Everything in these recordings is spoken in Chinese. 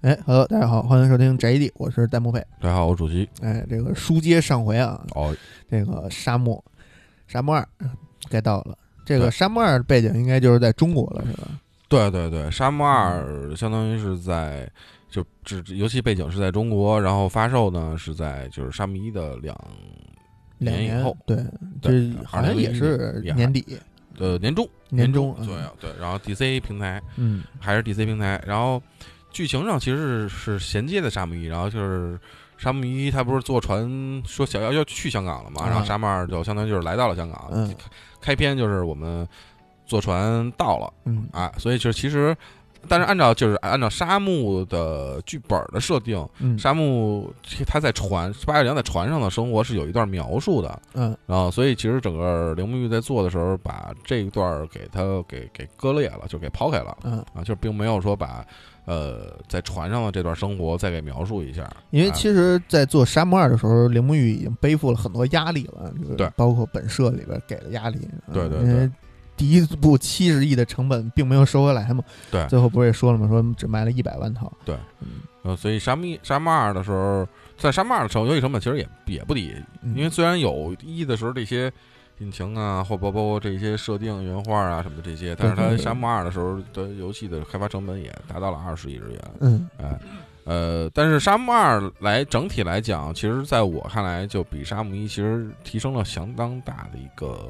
哎，Hello，大家好，欢迎收听宅基地，我是戴沐佩。大家好，我是主席。哎，这个书接上回啊，哦，这个沙漠，沙漠二嗯该到了。这个沙漠二的背景应该就是在中国了，是吧？对对对，沙漠二相当于是在就只游戏背景是在中国，然后发售呢是在就是沙漠一的两两年以后对，对这好像也是年底，呃年中年中中左右，对，然后 DC 平台嗯还是 DC 平台，然后剧情上其实是是衔接的沙漠一，然后就是。沙漠一，他不是坐船说想要要去香港了嘛？啊然后沙漠二就相当于就是来到了香港。嗯开篇就是我们坐船到了，嗯啊，所以就是其实，但是按照就是按照沙漠的剧本的设定，嗯沙漠他在船八月良在船上的生活是有一段描述的，嗯然后所以其实整个铃木玉在做的时候，把这一段给他给给割裂了，就给抛开了嗯，啊，就并没有说把呃在船上的这段生活再给描述一下，因为啊。其实，在做沙漠二的时候，铃木玉已经背负了很多压力了，就是对。包括本社里边给的压力，嗯对对因为对。第一部七十亿的成本并没有收回来嘛，对。最后不是也说了吗？说只卖了一百万套，对。嗯，呃，所以沙漠一沙漠二的时候，在沙漠二的时候，游戏成本其实也也不低，嗯。因为虽然有一的时候这些引擎啊，或包包括这些设定、原画啊什么的这些，但是它沙漠二的时候的游戏的开发成本也达到了二十亿日元，嗯哎，呃，但是沙漠二来整体来讲，其实在我看来，就比沙漠一其实提升了相当大的一个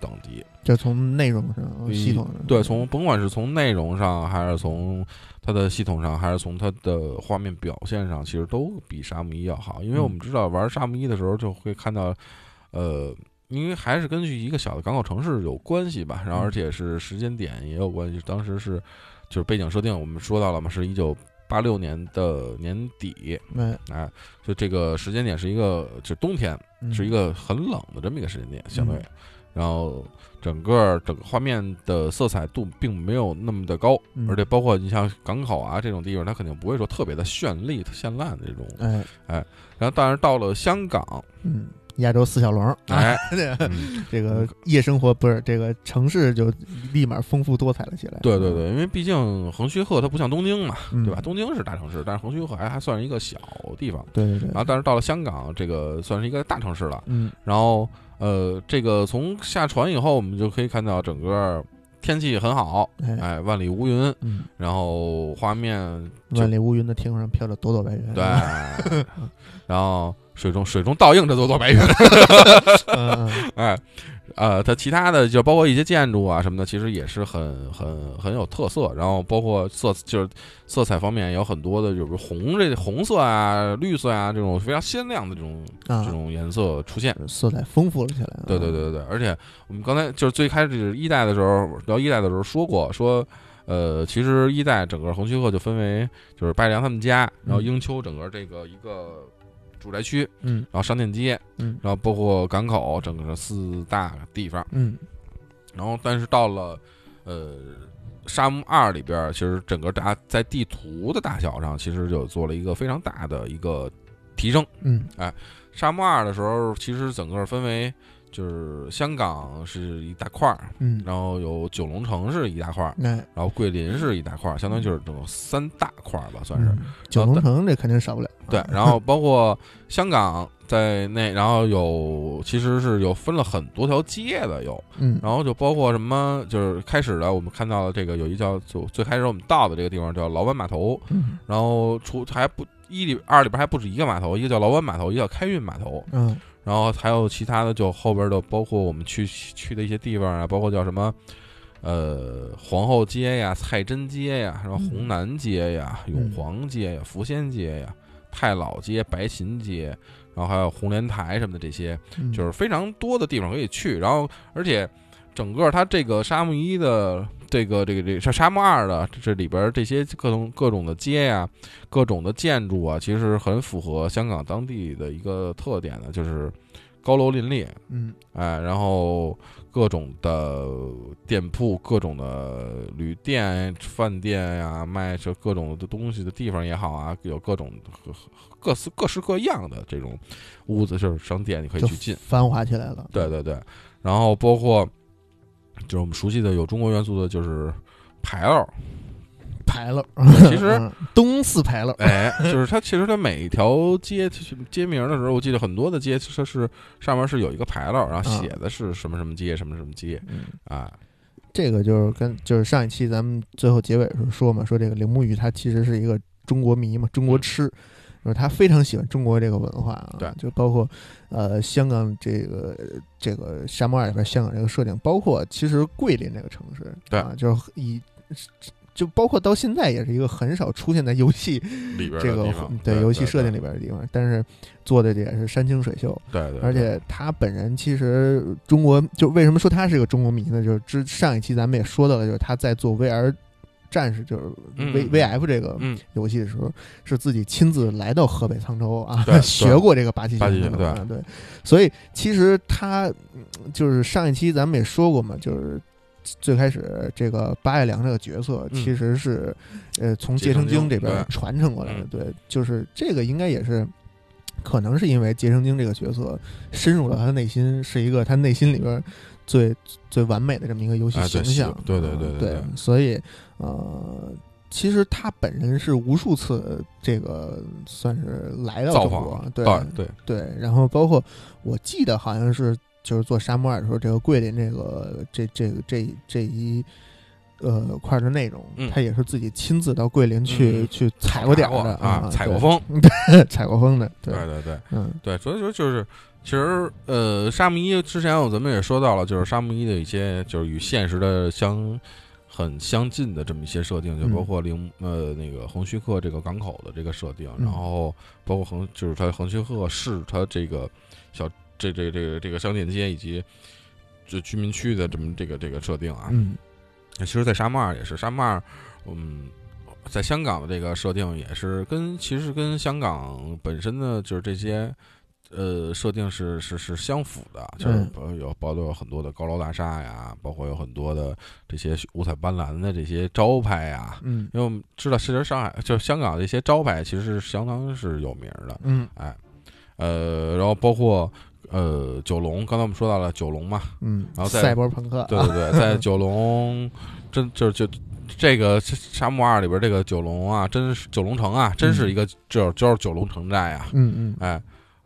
等级。就从内容上、系统上，对，从甭管是从内容上，还是从它的系统上，还是从它的画面表现上，其实都比沙漠一要好。因为我们知道玩沙漠一的时候，就会看到，呃，因为还是根据一个小的港口城市有关系吧，然后而且是时间点也有关系。当时是就是背景设定，我们说到了嘛，是一九八六年的年底，哎，哎，就这个时间点是一个就是冬天，嗯。是一个很冷的这么一个时间点，相对，嗯。然后整个整个画面的色彩度并没有那么的高，嗯。而且包括你像港口啊这种地方，它肯定不会说特别的绚丽、绚烂的这种。哎，然后，但是到了香港，嗯，亚洲四小龙，哎，这个夜生活不是这个城市就立马丰富多彩了起来。对对对，因为毕竟横须贺它不像东京嘛，嗯对吧？东京是大城市，但是横须贺还还算是一个小地方。对对对，然后，但是到了香港，这个算是一个大城市了。嗯然后呃，这个从下船以后，我们就可以看到整个天气很好，哎哎，万里无云，嗯，然后画面万里无云的天空上飘着朵朵白云。对，然后水中水中倒映着朵朵白云，哎，呃，它其他的就包括一些建筑啊什么的，其实也是很很很有特色。然后包括色就是色彩方面有很多的，就是红这红色啊、绿色啊这种非常鲜亮的这种这啊，种颜色出现。色彩丰富了起来。啊对对，对对对，而且我们刚才就是最开始一代的时候聊一代的时候说过，说呃，其实一代整个横须贺就分为就是白良他们家，然后嗯英丘整个这个一个住宅区，嗯然后商店街，嗯然后包括港口，整个四大地方。嗯然后但是到了呃沙漠二里边，其实整个大在地图的大小上，其实就做了一个非常大的一个提升。嗯哎沙漠二的时候，其实整个分为就是香港是一大块儿，嗯，然后有九龙城是一大块儿，那然后桂林是一大块儿，相当于就是这种三大块儿吧，算是。嗯。九龙城这肯定少不了。对，然后包括香港在内，然后有其实是有分了很多条街的有，嗯，然后就包括什么，就是开始的我们看到的这个有一叫就最开始我们到的这个地方叫老湾码头，嗯。然后除还不一里二里边还不止一个码头，一个叫老湾码头，一个叫开运码头，嗯然后还有其他的，就后边的包括我们去去的一些地方啊，包括叫什么。呃，皇后街呀，蔡珍街呀，然后嗯红南街呀，嗯永皇街呀，福仙街呀，太老街、白琴街，然后还有红莲台什么的这些，嗯，就是非常多的地方可以去。然后，而且整个它这个沙漠一的这个这个这个沙沙漠二的这里边这些各种各种的街呀、各种的建筑啊，其实很符合香港当地的一个特点的，就是高楼林立，嗯哎，然后各种的店铺、各种的旅店、饭店呀、卖这各种的东西的地方也好啊，有各种各各式各式各样的这种屋子，就是商店，你可以去进。繁华起来了。对对对，然后包括就是我们熟悉的有中国元素的，就是牌楼，牌楼，其实嗯东四牌楼，哎，就是它其实它每一条街街名的时候，我记得很多的街它是上面是有一个牌楼，然后写的是什么什么街什么什么街嗯，啊，这个就是跟就是上一期咱们最后结尾的时候说嘛，说这个铃木玉他其实是一个中国迷嘛，中国痴，就是他非常喜欢中国这个文化啊，对就包括呃香港这个这个沙漠二里边香港这个设定，包括其实桂林这个城市，对啊，就是以就包括到现在也是一个很少出现在游戏里边这个地方对游戏设定里，边的地方，但是做的也是山清水秀，对对，对而且他本人其实中国就为什么说他是个中国迷呢？就是之上一期咱们也说到了，就是他在做 VR 战士，就是嗯 V 嗯 VF 这个嗯，游戏的时候，是自己亲自来到河北沧州啊对，对。学过这个八旗八七拳拳啊对，所以其实他嗯就是上一期咱们也说过嘛，就是。最开始这个八月良这个角色嗯。其实是，呃，从结成经经这边传承过来的。嗯。对，就是这个应该也是，可能是因为结成经这个角色深入了他的内心，是一个他内心里边最最完美的这么一个游戏形象。对对对嗯对所以呃，其实他本人是无数次这个算是来到中国，，对对对，对，然后包括我记得好像是就是做沙漠二的时候，这个桂林这个这这个这这一呃块儿的内容，嗯。他也是自己亲自到桂林去、嗯去踩过点儿的啊，踩过 对风，踩过风的，对，对对对嗯。对，所以说就是。其实，呃，沙漠一之前我咱们也说到了，就是沙漠一的一些就是与现实的相很相近的这么一些设定，就嗯。包括零呃那个横须贺这个港口的这个设定，嗯。然后包括横就是它横须贺市它这个小这这这个这个商店街以及这居民区的这么这个这个设定啊，嗯其实，在沙漠二也是沙漠二，嗯，在香港的这个设定也是跟其实跟香港本身的就是这些呃设定是是是相符的，就是有包括有很多的高楼大厦呀，包括有很多的这些五彩斑斓的这些招牌呀。嗯因为我们知道，其实上海就是香港的一些招牌其实是相当是有名的，嗯哎，呃，然后包括呃九龙，刚才我们说到了九龙嘛，嗯，然后再赛博朋克，对对对，在九龙，真就是就这个沙漠二里边这个九龙啊，真是九龙城啊，真是一个就是就是九龙城寨啊，嗯嗯。哎，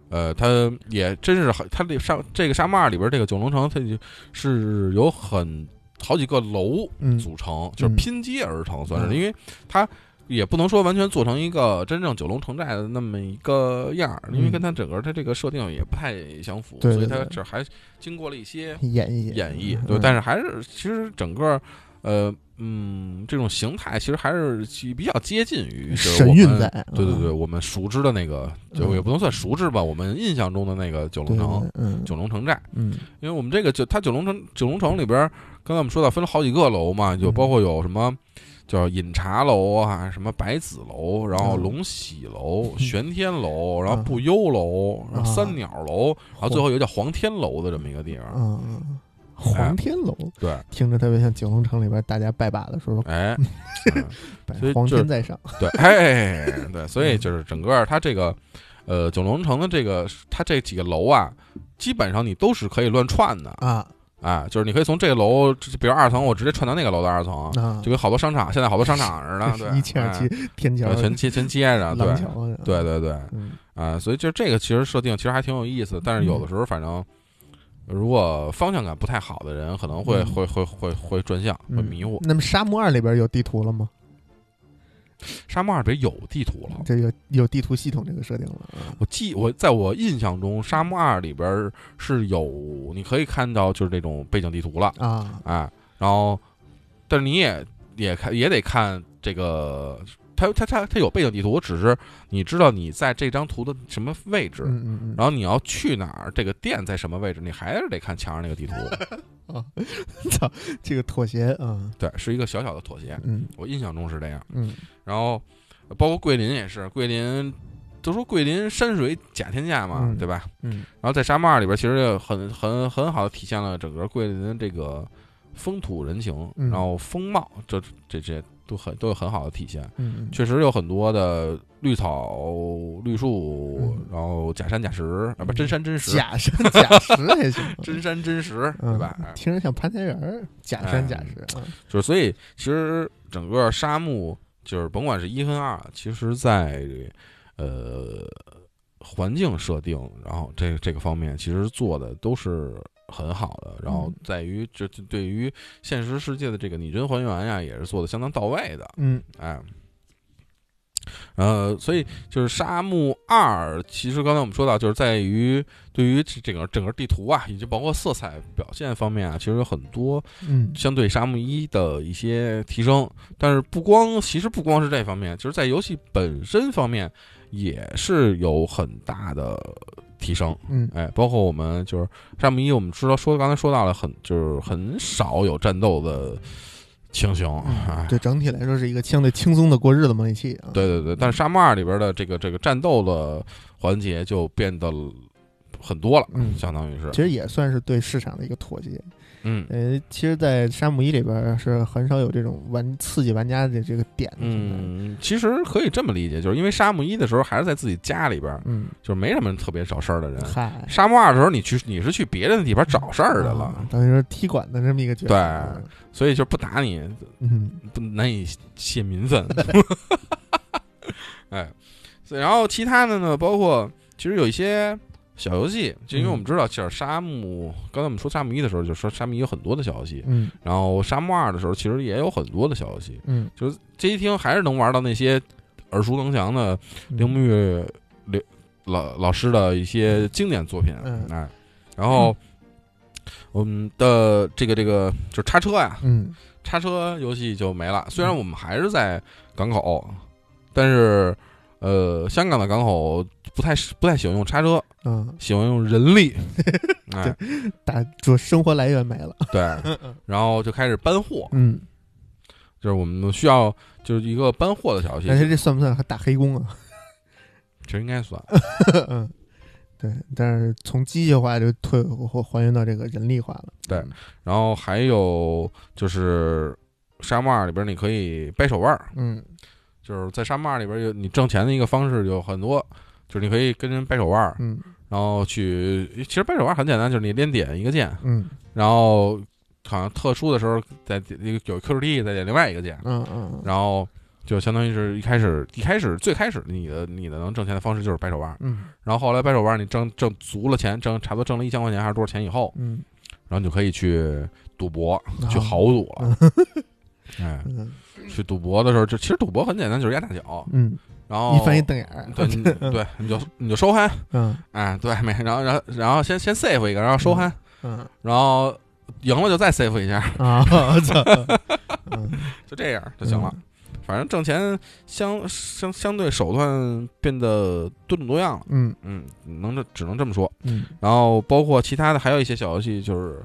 呃，它也真是很，它这沙这个沙漠二里边这个九龙城，它就是有很好几个楼嗯。组成，就是嗯。拼接而成，算是，嗯。因为它。也不能说完全做成一个真正九龙城寨的那么一个样儿，因为嗯。跟它整个它这个设定也不太相符，所以它这还经过了一些演绎演绎，对，但是还是其实整个，呃，嗯，这种形态其实还是比较接近于就是神韵在，嗯对对对，我们熟知的那个，就嗯。也不能算熟知吧，我们印象中的那个九龙城，九龙城寨，嗯。因为我们这个就它九龙城九龙城里边，刚才我们说到分了好几个楼嘛，就嗯。包括有什么。叫饮茶楼啊，什么百子楼，然后嗯。龙喜楼、嗯玄天楼，然后嗯。不忧楼，然后啊三鸟楼，然后最后有叫黄天楼的这么一个地方。嗯嗯，黄天楼对，听着特别像九龙城里边大家拜把子时候，哎，所以就是天在上，对，哎，对，所嗯以就是整个它这个，呃，九龙城的这个，它这几个楼啊，基本上你都是可以乱串的，啊啊，就是你可以从这个楼，比如二层，我直接串到那个楼的二层，啊，就跟好多商场，现在好多商场似的，对，一气儿哎气天桥，全接全接着，对对对对，嗯啊，所以就这个其实设定其实还挺有意思，但是有的时候反正。如果方向感不太好的人，可能会嗯会会会会转向，会嗯迷糊。那么沙漠二里边有地图了吗？沙漠二里有地图了，这有有地图系统这个设定了啊我记我在我印象中，《沙漠二》里边儿是有你可以看到就是这种背景地图了，啊。哎，然后，但是你也也看也得看这个，它它它它有背景地图，只是你知道你在这张图的什么位置，然后你要去哪儿，这个店在什么位置，你还是得看墙上那个地图。啊操，这个妥协啊，对，是一个小小的妥协，嗯我印象中是这样。嗯然后，包括桂林也是，桂林都说桂林山水甲天下嘛，嗯对吧？嗯然后在沙漠二里边，其实也很很很好的体现了整个桂林的这个风土人情，嗯然后风貌，这这这都很都有很好的体现。确实有很多的绿草绿树，嗯然后假山假石啊，不嗯真山真石，假山假石还行，真山真石，对嗯吧？哎听着像潘家园，假山假石啊，就是所以其实整个沙漠就是甭管是一跟二，其实在呃环境设定，然后这这个方面其实做的都是很好的，然后嗯。在于这这对于现实世界的这个拟真还原呀，也是做的相当到位的，嗯。哎。呃，所以就是《沙漠二》，其实刚才我们说到，就是在于对于这整个整个地图啊，以及包括色彩表现方面啊，其实有很多嗯。相对沙漠一的一些提升，但是不光其实不光是这方面，就是在游戏本身方面也是有很大的提升。嗯哎，包括我们就是沙漠一，我们知道说刚才说到了很就是很少有战斗的情形，哎，对整体来说是一个相对轻松的过日子模拟器啊。对对对，但是沙漠二里边的这个这个战斗的环节就变得很多了，嗯相当于是，其实也算是对市场的一个妥协。嗯呃，其实，在沙漠一里边是很少有这种玩刺激玩家的这个点。嗯，其实可以这么理解，就是因为沙漠一的时候还是在自己家里边，嗯，就是没什么特别找事儿的人。嗨，沙漠二的时候，你去你是去别人的地方找事儿的了，啊等于说踢馆的这么一个角色。对所以就不打你，嗯不难以泄民愤。哎，所以然后其他的呢，包括其实有一些小游戏，就因为我们知道，其实沙漠，刚才我们说沙漠一的时候，就说沙漠一有很多的小游戏，嗯。然后沙漠二的时候，其实也有很多的小游戏，嗯，就是这一听还是能玩到那些耳熟能详的嗯铃木玉刘老老师的一些经典作品，嗯。哎，然后我们的这个这个就是叉车呀，嗯。叉车游戏就没了。虽然我们还是在港口，但是呃，香港的港口不太不太喜欢用叉车，嗯，喜欢用人力，哎，打就生活来源没了。对，然后就开始搬货，嗯，就是我们需要就是一个搬货的小游戏，但是这算不算还打黑工啊？其实应该算，嗯，对，但是从机械化就退还还原到这个人力化了。对然后还有就是沙漠里边你可以掰手腕儿，嗯就是在沙漠里边有你挣钱的一个方式有很多，就是你可以跟人掰手腕儿，嗯然后去，其实掰手腕很简单，就是你连点一个键，嗯然后好像特殊的时候再点有 QT 再点另外一个键，嗯嗯然后就相当于是一开始一开始最开始你的你的能挣钱的方式就是掰手腕，嗯然后后来掰手腕你挣挣足了钱，挣差不多挣了一千块钱还是多少钱以后，嗯然后你就可以去赌博，嗯，去豪赌了。哎，嗯。去赌博的时候，就其实赌博很简单，就是压大脚，嗯，然后一翻一瞪眼儿。对你对，你就你就收憨，嗯。哎，对，没，然后然后然后先先 save 一个，然后收憨，嗯。然后赢了就再 save 一下，啊，我操，嗯。就这样就行了。反正挣钱相相相对手段变得多种多样了，嗯。嗯，能这只能这么说。嗯。然后包括其他的还有一些小游戏，就是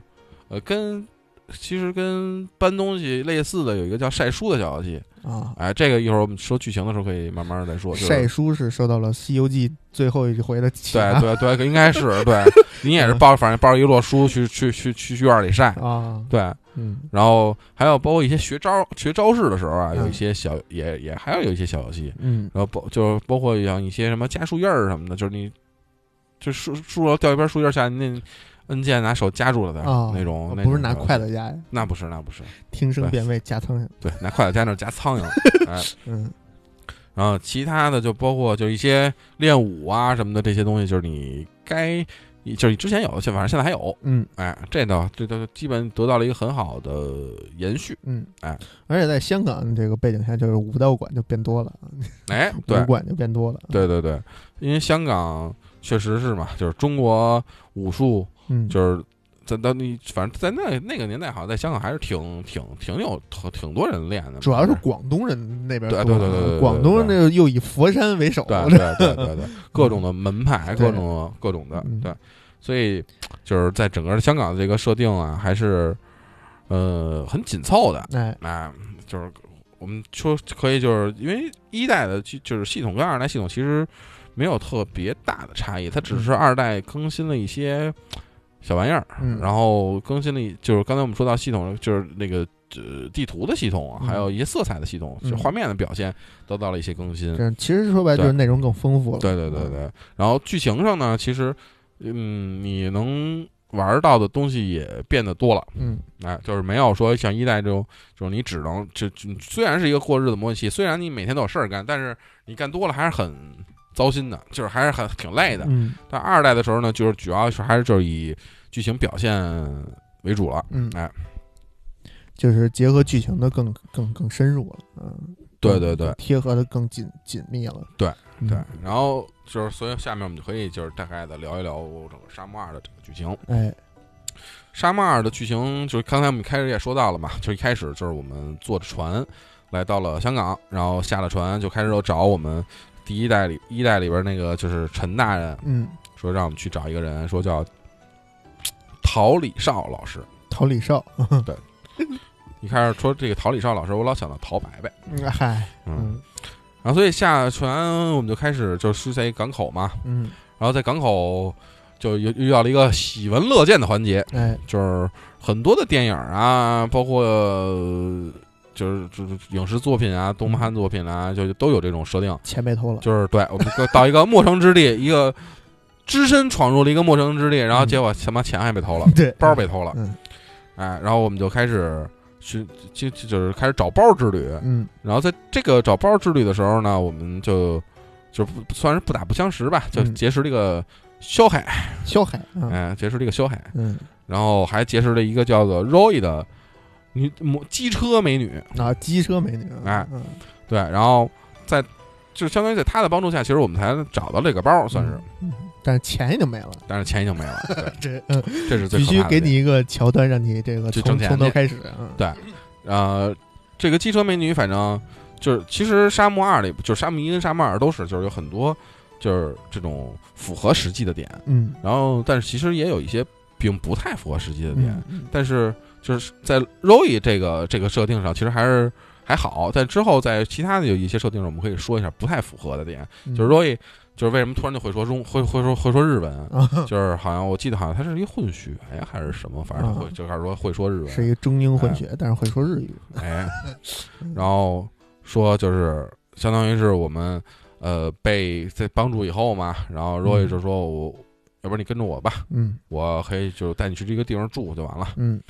呃跟其实跟搬东西类似的有一个叫晒书的小游戏，啊，哎，这个一会儿我们说剧情的时候可以慢慢再说。就是晒书是受到了《西游记》最后一回的启对发。对对对，应该是对。你也是抱反正抱着一摞书去去去去去院里晒，啊，对，嗯。然后还有包括一些学招学招式的时候啊，嗯有一些小也也还要有一些小游戏，嗯。然后包就是包括像一些什么加树叶儿什么的，就是你就树树上掉一片树叶下，你那按键拿手夹住了的啊，那种，那不是拿筷子夹呀，那不是那不是，听声辨位夹苍蝇。对，拿筷子夹那夹苍蝇，哎，嗯然后其他的就包括就一些练武啊什么的这些东西，就是你该就是你之前有的，现反正现在还有，嗯哎，这倒这都基本得到了一个很好的延续，嗯，哎，而且在香港这个背景下，就是武道馆就变多了，哎，对武，馆就变多了。对对对，因为香港确实是嘛，就是中国武术，嗯，就是在到你反正在那那个年代，好像在香港还是挺挺挺有挺挺多人练的，主要是广东人那边对对对对广东人那个又以佛山为首，对对对对对，各种的门派，各种各种的嗯，对，所以就是在整个香港的这个设定啊，还是呃很紧凑的，哎，那就是我们说可以，就是因为一代的就就是系统跟二代系统其实没有特别大的差异，它只是二代更新了一些小玩意儿，嗯然后更新了一就是刚才我们说到系统，就是那个呃地图的系统啊，嗯还有一些色彩的系统，嗯就画面的表现得到了一些更新。这其实说白了就是内容更丰富了。对对对对，然后剧情上呢，其实嗯，你能玩到的东西也变得多了。嗯哎，就是没有说像一代这种，就是你只能就就虽然是一个过日子模拟器，虽然你每天都有事儿干，但是你干多了还是很糟心的，就是还是很挺累的。嗯。但二代的时候呢，就是主要是还是就是以剧情表现为主了。嗯，哎，就是结合剧情的更更更深入了，嗯，对对对。贴合的更紧紧密了，对嗯。对，然后就是所以下面我们就可以就是大概的聊一聊整个《沙漠二》的这个剧情。哎，《沙漠二》的剧情就是刚才我们开始也说到了嘛，就一开始就是我们坐着船来到了香港，然后下了船就开始找我们第一代里一代里边那个就是陈大人，嗯，说让我们去找一个人，说叫 陶李少老师。陶李少，对。一开始说这个陶李少老师，我老想到陶白白，嗯嗨，嗯，嗯然后所以下船我们就开始就是在港口嘛，嗯，然后在港口就又遇到了一个喜闻乐见的环节，哎，就是很多的电影啊，包括呃就是就是影视作品啊、动漫作品啊，就都有这种设定，钱被偷了，就是对我们到一个陌生之地，一个只身闯入了一个陌生之地，然后嗯。结果他妈钱还被偷了，对，包被偷了，嗯。哎，然后我们就开始去就就就是开始找包之旅，嗯。然后在这个找包之旅的时候呢，我们就就不算是不打不相识吧，就嗯。结识了一个肖海，肖海，嗯。哎，结识了一个肖海，嗯，然后还结识了一个叫做 Roy 的女模机车美女，啊，机车美女，哎嗯，对，然后在就相当于在她的帮助下，其实我们才找到这个包，算是，嗯，但是钱已经没了，但是钱已经没了，对，这嗯，这是最必须怕的点。给你一个桥段，让你这个从去挣钱去从头开始，嗯，对呃，这个机车美女，反正就是其实沙漠二里，就是沙漠一跟沙漠二都是，就是有很多就是这种符合实际的点，嗯，然后但是其实也有一些并不太符合实际的点，嗯，但是就是在 Roy 这个这个设定上，其实还是还好，但之后在其他的有一些设定上，我们可以说一下不太符合的点，嗯就是 Roy 就是为什么突然就会说中会会说会说日文。啊，就是好像我记得好像他是一混血呀，还是什么，反正会啊就开始说会说日文，是一个中英混血，但是会说日语，哎，然后说就是相当于是我们呃被在帮助以后嘛，然后 Roy 嗯就说我，要不然你跟着我吧，嗯我可以就带你去这个地方住就完了。嗯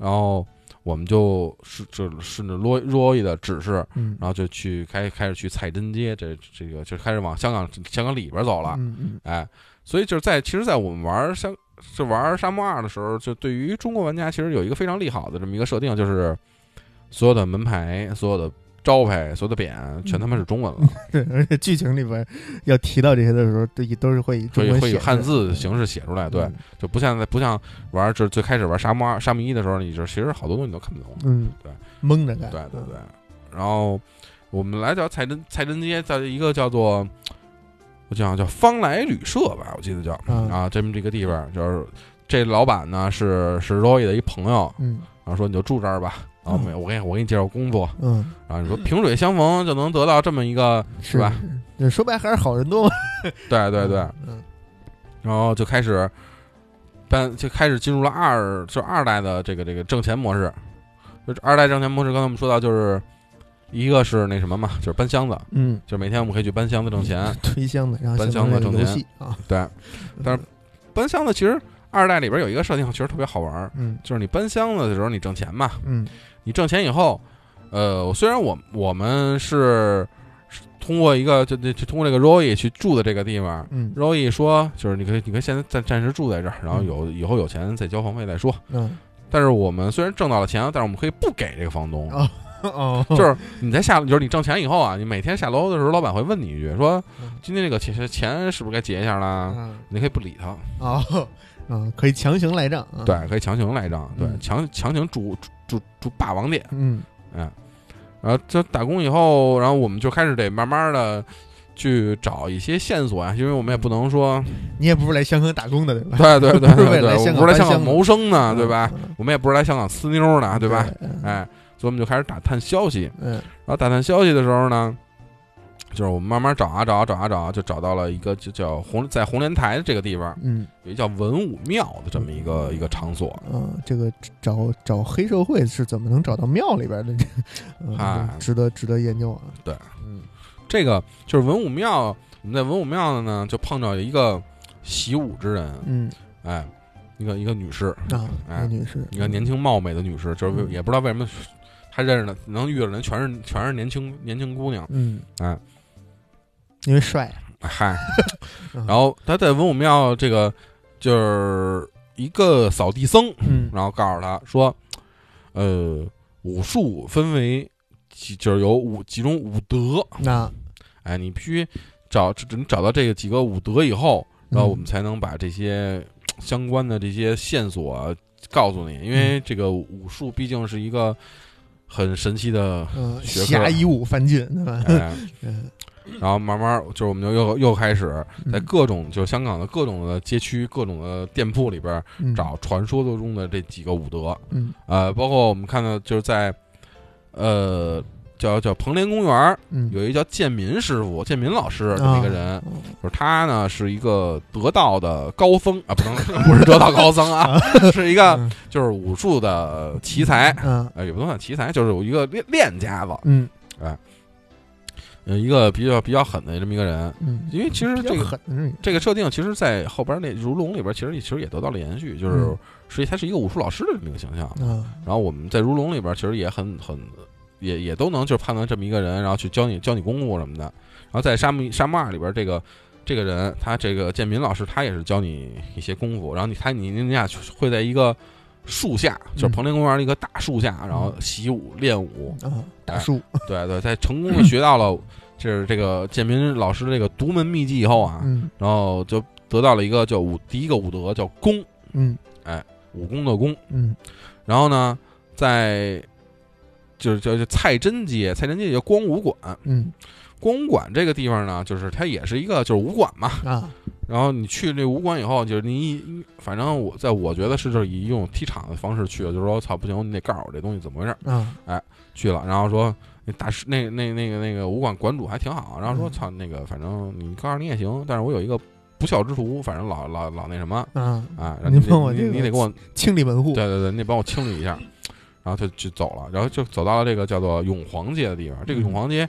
然后我们就是就顺着 Roy Roy 的指示，嗯，然后就去开开始去蔡珍街，这这个就开始往香港香港里边走了。嗯嗯哎，所以就是在其实，在我们玩香就玩沙漠二的时候，就对于中国玩家其实有一个非常利好的这么一个设定，就是所有的门牌、所有的招牌、所有的匾全他妈是中文了，对，而且剧情里边要提到这些的时候，都以都是会以所以会以汉字的形式写出来。对，嗯就不像在不像玩这最开始玩沙漠二、沙漠一的时候，你就其实好多东西你都看不懂。嗯，对，蒙着干，对对对。然后我们来叫彩珍彩珍街，在一个叫做我讲叫方来旅社吧，我记得叫嗯啊，这么这个地方，就是这老板呢是是 Roy 的一朋友，嗯然后说你就住这儿吧，然后嗯。没我给你我给你介绍工作，嗯，然后你说萍水相逢就能得到这么一个，是吧？是说白还是好人多嘛，对对对，嗯然后就开始搬就开始进入了二就二代的这个这个挣钱模式，就二代挣钱模式，刚才我们说到就是一个是那什么嘛，就是搬箱子，嗯，就是每天我们可以去搬箱子挣钱，推箱子，然后搬箱子挣钱啊，对，但是搬箱子其实二代里边有一个设定，其实特别好玩儿，嗯。就是你搬箱子的时候你挣钱嘛，嗯你挣钱以后，呃，虽然我我们是是通过一个就就就通过这个 Roy 去住的这个地方嗯，Roy 说就是你可以你可以现在暂暂时住在这儿，然后有以后有钱再交房费再说。嗯。但是我们虽然挣到了钱，但是我们可以不给这个房东，哦哦，就是。你在下就是你挣钱以后啊，你每天下楼的时候，老板会问你一句说嗯今天这个钱钱是不是该结一下啦？嗯。你可以不理他，哦嗯，可以强行赖账啊，对，可以强行赖账，对，嗯。强强行住住住住霸王店。嗯嗯，然后这打工以后，然后我们就开始得慢慢的去找一些线索啊，因为我们也不能说，你也不是来香港打工的对吧？对对对不是为对对，我不是来香港谋生呢，对吧？嗯？我们也不是来香港呲妞的，对吧？？嗯哎，所以我们就开始打探消息，嗯然后打探消息的时候呢。就是我们慢慢找啊找啊找啊找啊，就找到了一个就叫红在红莲台的这个地方嗯。有一叫文武庙的这么一个一个场所，嗯，这个找找黑社会是怎么能找到庙里边的？这嗯嗨。值得值得研究啊。对，嗯。这个就是文武庙。我们在文武庙呢，就碰到一个习武之人，嗯。哎，一个一个女士，啊，哎女士，一个年轻貌美的女士，就是也不知道为什么她认识的能遇到人全是全是年轻年轻姑娘，嗯，哎，因为帅，嗨，嗯 然后他在文武庙这个就是一个扫地僧，嗯。然后告诉他说，呃，武术分为几就是有五几种武德，那哎，你必须找你找到这个几个武德以后，然后我们嗯才能把这些相关的这些线索啊告诉你，因为这个武术毕竟是一个很神奇的，嗯，学科侠以武犯禁，对吧？哎，嗯然后慢慢就是我们就又又开始在嗯。各种就香港的各种的街区、各种的店铺里边嗯。找传说中的这几个武德，嗯。呃，包括我们看到就是在呃叫叫彭联公园嗯，有一个叫建民师傅、建民老师这么一个人，哦。就是他呢是一个得道的高僧啊，不能 不是得道高僧啊，是一个嗯。就是武术的奇才，嗯。呃，也不能算奇才，就是有一个练练家子，嗯有一个比较比较狠的这么一个人。嗯，因为其实这个这个设定，其实，在后边那《如龙》里边，其实其实也得到了延续，就是嗯实际他是一个武术老师的这么一个形象。嗯，然后我们在《如龙》里边，其实也很很也也都能就是判断这么一个人，然后去教你教你功夫什么的。然后在《沙漠沙漠二》里边，这个这个人他这个建民老师，他也是教你一些功夫。然后你他你你俩会在一个树下，就是嗯彭林公园的一个大树下，然后习武练武。啊，大树，对对，在成功的学到了就是这个建民老师的这个独门秘籍以后啊，嗯然后就得到了一个叫武第一个武德叫功，嗯武功的功。嗯然后呢，在就是叫叫蔡真街，蔡真街叫光武馆。嗯光武馆这个地方呢，就是它也是一个就是武馆嘛。啊，然后你去这武馆以后，就是你一反正我在我觉得是就是以一种踢场的方式去的，就是说操不行，你得告诉我这东西怎么回事。嗯，哎，去了，然后说那大师那那那个那个武馆馆主还挺好，然后说嗯操那个反正你告诉你也行，但是我有一个不孝之徒，反正老老老那什么啊，啊，然后你你你得给我清理门户，对对对，你得帮我清理一下。然后他就走了，然后就走到了这个叫做永皇街的地方。这个永皇街，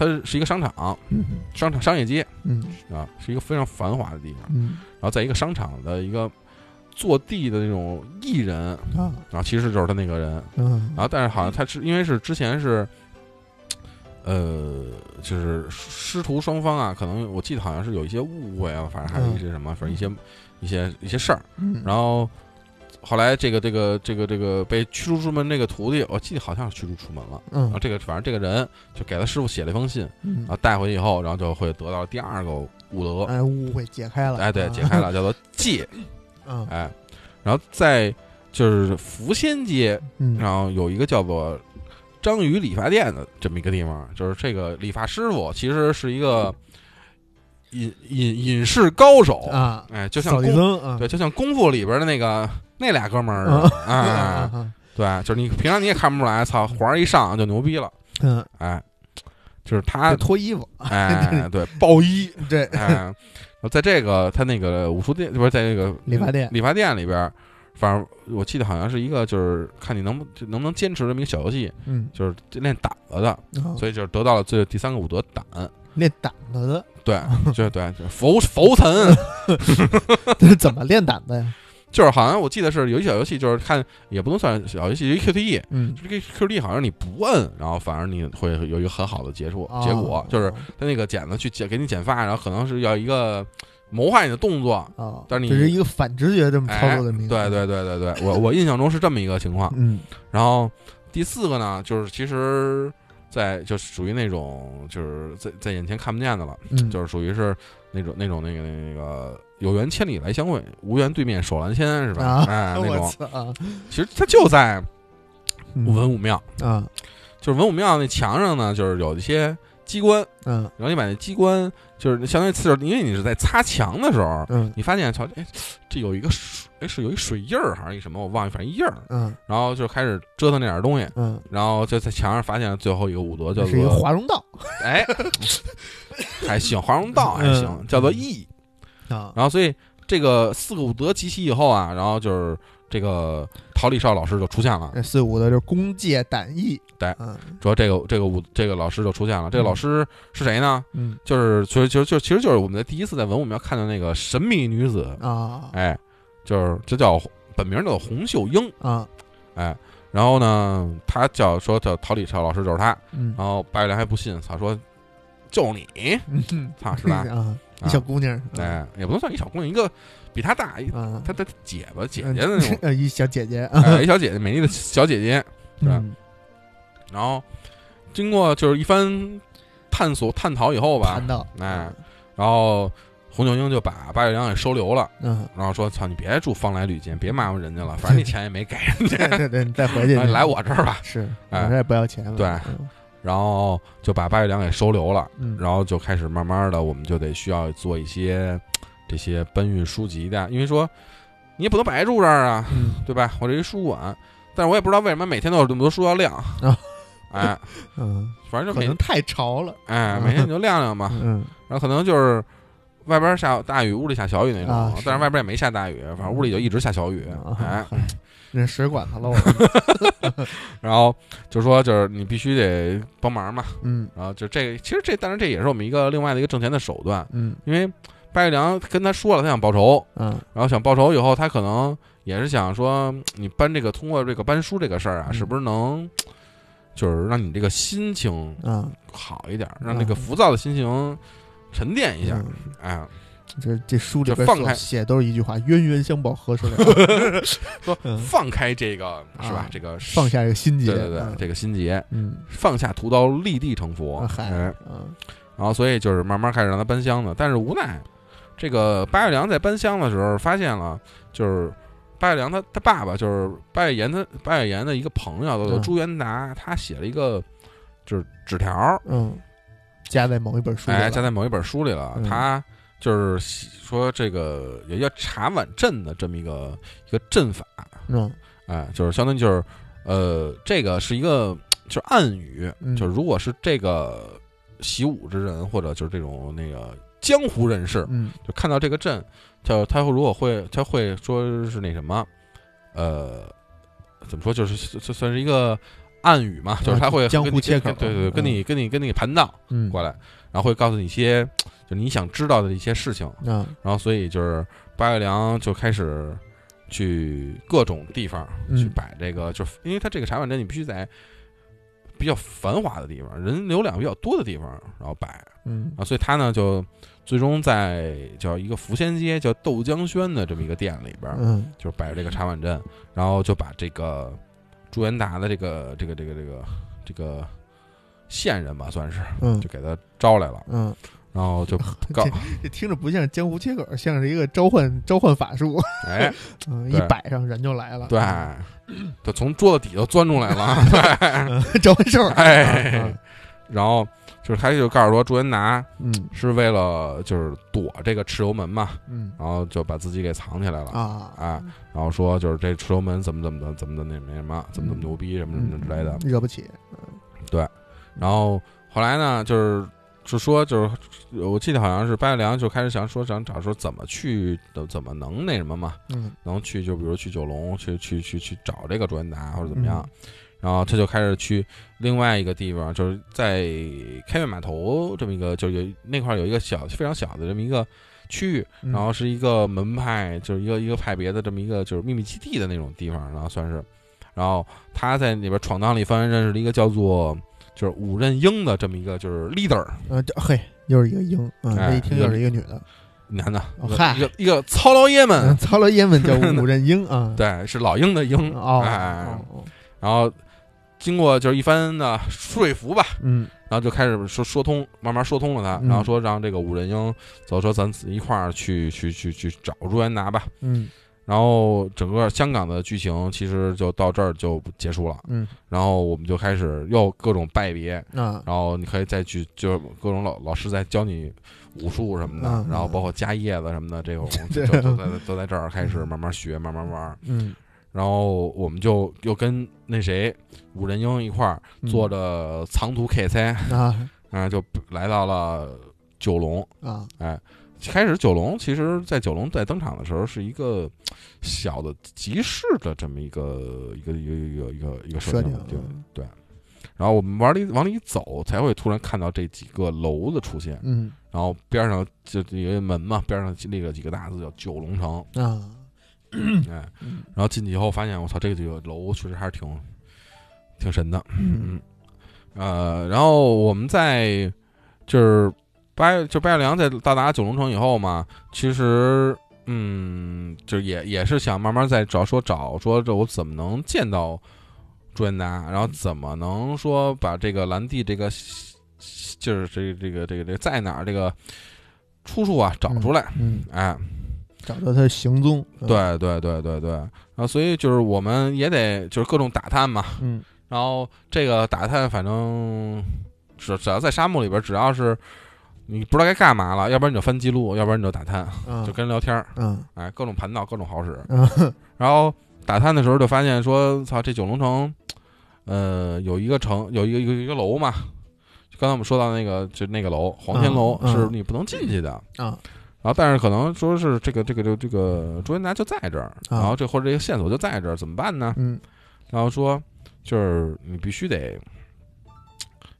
它是一个商场，嗯商场商业街嗯啊，是一个非常繁华的地方。嗯然后在一个商场的一个坐地的那种艺人，啊然后其实就是他那个人。嗯然后但是好像他是因为是之前是，呃，就是师徒双方啊，可能我记得好像是有一些误会啊，反正还有一些什么，反正一些一些一些事儿。嗯，然后后来这个这个这个这个被驱逐出门这个徒弟，我记得好像是驱逐出门了。然后嗯这个反正这个人就给他师傅写了一封信，嗯。然后带回去以后，然后就会得到第二个悟德，哎，误会解开了，哎，对，啊。解开了，叫做戒，嗯。哎，然后在就是福仙街，嗯。然后有一个叫做章鱼理发店的这么一个地方，就是这个理发师傅其实是一个隐隐隐士高手，啊，哎，就像功啊，对，就像功夫里边的那个那俩哥们儿似啊对，就是你平常你也看不出来，操，环儿一上就牛逼了，嗯，哎，就是他，脱衣服，哎，对，暴衣，对哎，在这个他那个武术店，不是在那个理发店理发店里边，反正我记得好像是一个，就是看你能不能不能坚持这么一个小游戏，嗯，就是练胆子的，啊所以就是得到了最第三个武德胆，练胆子的，对，就对，就是浮浮沉，这是怎么练胆子呀？就是好像我记得是有一小游戏，就是看也不能算小游戏，有一 QTE，嗯，这个 QTE 好像你不摁，然后反而你会有一个很好的结束哦结果，就是他那个剪子去剪给你剪发，然后可能是要一个谋害你的动作，啊，但是你这是一个反直觉这么操哎，作的对对对对对，我我印象中是这么一个情况。嗯然后第四个呢，就是其实在就属于那种就是在在眼前看不见的了，嗯，就是属于是那种那种那个那个有缘千里来相会，无缘对面手拦牵是吧？啊哎，那种。啊，其实它就在嗯。文武庙，啊，就是文武庙那墙上呢，就是有一些机关，嗯。然后你把那机关就是相当于刺，因为你是在擦墙的时候，嗯。你发现操，哎，这有一个水，哎是有一水印儿还是一什么，我忘了，反正一印儿，嗯。然后就开始折腾那点东西，嗯，然后就在墙上发现了最后一个武德，叫做华容道。哎，还行，华容道还行，嗯。叫做义。啊，然后所以这个四个武德集齐以后啊，然后就是这个陶李少老师就出现了，这四五德就是弓戒胆义，对嗯。说这个这个武这个老师就出现了。这个老师是谁呢？嗯。就是其实就就其实就是我们在第一次在文武庙看到那个神秘女子，啊，哎，就是这叫本名叫洪秀英，啊，哎，然后呢，他叫说叫陶李少老师就是他，嗯。然后白月良还不信，操说就你，嗯，操是吧？啊，一小姑娘，哎，也不能算一小姑娘，一个比她大一啊，他他姐吧姐嗯姐的那种，呃，一小姐姐，哎，一小姐姐，美丽的小姐姐，是吧嗯然后经过就是一番探索探讨以后吧探讨，哎，然后红九英就把八月良给收留了，嗯，然后说：“操，你别住方来旅店，别麻烦人家了，反正你钱也没给人家，对对对，你再回去哎 来我这儿吧。是，哎我这也不要钱了，对嗯”然后就把八月良给收留了，嗯，然后就开始慢慢的，我们就得需要做一些 这些搬运书籍的，因为说你也不能白住这儿啊，嗯。对吧？我这一书馆，但是我也不知道为什么每天都有这么多书要晾 啊，哎，嗯，反正就每可能太潮了，哎每天你就晾晾吧，嗯。然后可能就是外边下大雨，屋里下小雨那种，啊是。但是外边也没下大雨，反正屋里就一直下小雨，啊哎，嗨 那水管子漏了，然后就说就是你必须得帮忙嘛，嗯。然后就这个其实这当然这也是我们一个另外的一个挣钱的手段，嗯。因为白玉良跟他说了他想报仇，嗯。然后想报仇以后他可能也是想说你搬这个通过这个搬书这个事儿啊，嗯。是不是能就是让你这个心情嗯，好一点，让那个浮躁的心情沉淀一下，嗯。哎，这这书里边放开写都是一句话：冤冤相报何时了？说嗯。放开这个是吧？啊？这个放下这个心结，对对对，这个心结，嗯，放下屠刀，立地成佛。啊，嗨，哎，啊，然后所以就是慢慢开始让他搬箱子，但是无奈，这个八月良在搬箱的时候发现了，就是八月良他他爸爸就是八月岩他八月岩的一个朋友叫做嗯朱元达，他写了一个就是纸条，嗯，加在某一本书里哎，了，加在某一本书里了，嗯。他。就是说，这个有一个茶碗阵的这么一个一个阵法，嗯。哎，就是相当于就是，呃，这个是一个就是暗语，嗯。就是如果是这个习武之人或者就是这种那个江湖人士，嗯。就看到这个阵，他他如果会他会说是那什么，呃，怎么说就是就算是一个暗语嘛，就是他会啊江湖切口对对对，跟嗯你跟你跟你盘道嗯，过来，然后会告诉你一些就你想知道的一些事情，嗯，然后所以就是八月良就开始去各种地方嗯。去摆这个，就是因为他这个茶碗阵你必须在比较繁华的地方、人流量比较多的地方，然后摆嗯。啊，所以他呢就最终在叫一个福仙街叫豆浆轩的这么一个店里边，嗯。就是摆着这个茶碗阵，然后就把这个朱元达的这个这个这个这个这个线人吧，算是嗯。就给他招来了，嗯，然后就 告听着不像江湖切口，像是一个召唤召唤法术，哎。嗯，一摆上人就来了，对，就从桌子底下钻出来了，对，召唤兽，哎。啊，然后就是他就告诉说朱元达嗯。是为了就是躲这个蚩尤门嘛，嗯。然后就把自己给藏起来了，啊。啊，然后说就是这蚩尤门怎么怎么的怎么的那那什么怎么怎么牛逼什么什么之类的，惹不起，对。然后后来呢就是。就说就是，我记得好像是白月良就开始想说想找说怎么去怎么能那什么嘛，嗯。能去就比如去九龙去去去去找这个朱元达或者怎么样，嗯然后他就开始去另外一个地方，就是在开元码头这么一个，就有那块儿有一个小非常小的这么一个区域，嗯。然后是一个门派，就是一个一个派别的这么一个就是秘密基地的那种地方，然后算是，然后他在里边闯荡了一番，认识了一个叫做就是武任英的这么一个就是 leader 啊，嘿，又是一个鹰，嗯，一听又是一个女的，男的，嗨。一个一个糙老爷们。嗯，，操了爷们叫 武任英啊，对，是老鹰的鹰，哦哎，哦哦。然后经过就是一番的说服吧，嗯。然后就开始说说通，慢慢说通了他，嗯。然后说让这个武任英走，说咱一块儿去去去去找朱元达吧。嗯。然后整个香港的剧情其实就到这儿就结束了，嗯。然后我们就开始又各种拜别，啊。然后你可以再去就是各种老老师在教你武术什么的，嗯然后包括加叶子什么的这种，对就都在都在这儿开始慢慢学，慢慢玩。嗯然后我们就又跟那谁武仁英一块儿嗯坐着长途开车，啊啊，就来到了九龙。啊哎，开始九龙其实，在九龙在登场的时候是一个小的集市的这么一个一个一个一个一个一个设设定，对嗯对。然后我们往里往里走，才会突然看到这几个楼的出现，嗯然后边上就有一个门嘛，边上立了几个大字叫九龙城。啊，哎，然后进去以后发现，我操，这个这个楼确实还是挺挺神的，嗯。呃，然后我们在就是八月就八月良在到达九龙城以后嘛，其实嗯，就也也是想慢慢再找说找说这我怎么能见到朱元达，然后怎么能说把这个兰蒂这个就是这个这个这个这个在哪儿这个出处啊找出来，嗯，哎，找到他的行踪。嗯，对对对对对，然后所以就是我们也得就是各种打探嘛，嗯。然后这个打探，反正只只要在沙漠里边，只要是你不知道该干嘛了，要不然你就翻记录，要不然你就打探，嗯，就跟人聊天儿，嗯。哎，各种盘道，各种好使。嗯。然后打探的时候就发现说，操，这九龙城，呃，有一个城，有一个一个一个楼嘛，刚才我们说到那个，就那个楼，黄天楼是你不能进去的。啊然后，但是可能说是这个这个这个这个朱元达就在这儿，啊然后这或者这个线索就在这儿，怎么办呢？嗯然后说，就是你必须得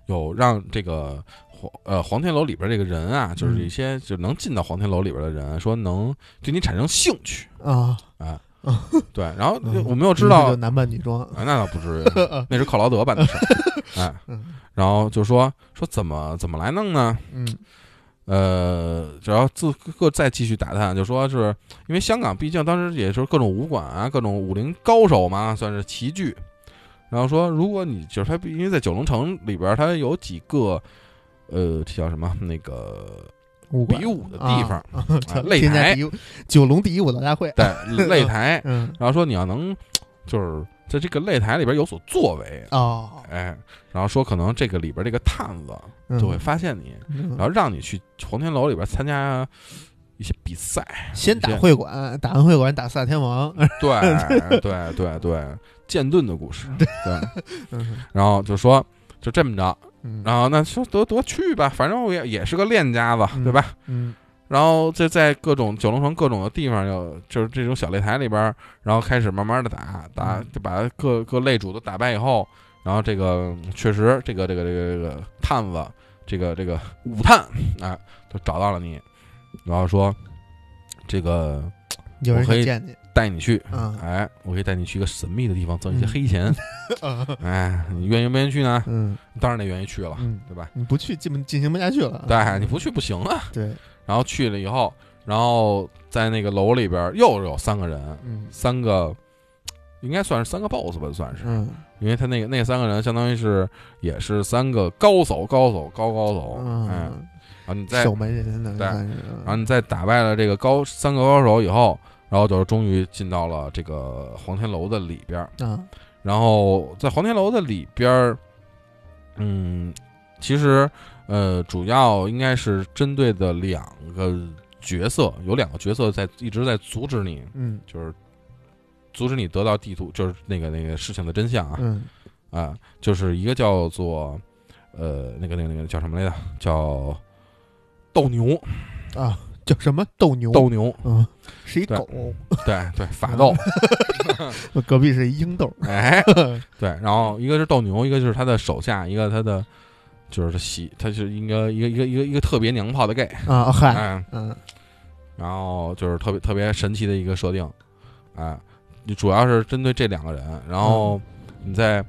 有让这个黄呃黄天楼里边这个人啊，就是嗯一些就能进到黄天楼里边的人，说能对你产生兴趣，啊啊，对。然后嗯我们又知道，男扮女装。啊，那倒不至于，那是克劳德办的事儿，哎。嗯然后就说说怎么怎么来弄呢？嗯呃，只要自各再继续打探，就说是因为香港毕竟当时也是各种武馆啊，各种武林高手嘛，算是齐聚。然后说，如果你就是他，因为在九龙城里边，他有几个呃，这叫什么那个比武的地方，啊，啊 擂台九龙第一武道大会。对 擂台。嗯然后说你要能就是在这个擂台里边有所作为，哦，哎，然后说可能这个里边这个探子就会发现你，嗯。然后让你去黄天楼里边参加一些比赛。先打会馆，打完会馆打四大天王。对 对对对，剑盾的故事，对，嗯。然后就说就这么着，嗯。然后那说得得去吧，反正我也也是个练家子，嗯。对吧？嗯。然后就在各种九龙城各种的地方有，就是这种小擂台里边，然后开始慢慢的打打，嗯。就把各各擂主都打败以后，然后这个确实这个这个这个这个探子，这个这个武探哎，就找到了你，然后说这个有人我可以见你。带你去，嗯哎，我可以带你去一个神秘的地方挣一些嗯黑钱，啊哎，你愿意不愿意去呢？嗯当然得愿意去了，嗯，对吧？你不去进进行不下去了。对，你不去不行啊。对，然后去了以后，然后在那个楼里边又有三个人，嗯三个应该算是三个 boss 吧，算是，嗯因为他那个那三个人相当于是也是三个高手，高手，高高手，哎，嗯，然后你再守门人，对然后你再打败了这个高三个高手以后，然后就终于进到了这个黄天楼的里边。嗯然后在黄天楼的里边儿，嗯，其实呃，主要应该是针对的两个角色，有两个角色在一直在阻止你，嗯就是阻止你得到地图，就是那个那个事情的真相啊嗯啊，就是一个叫做呃那个那个那个叫什么来着？叫斗牛，啊，叫什么斗牛？斗牛，嗯，是一对狗，对对，法斗，隔壁是一鹰斗。哎，对，然后一个是斗牛，一个就是他的手下，一个他的就是喜，他是一个一个一个一个一个特别娘炮的 gay，啊，嗨，哎，嗯然后就是特别特别神奇的一个设定，哎，你主要是针对这两个人，然后你在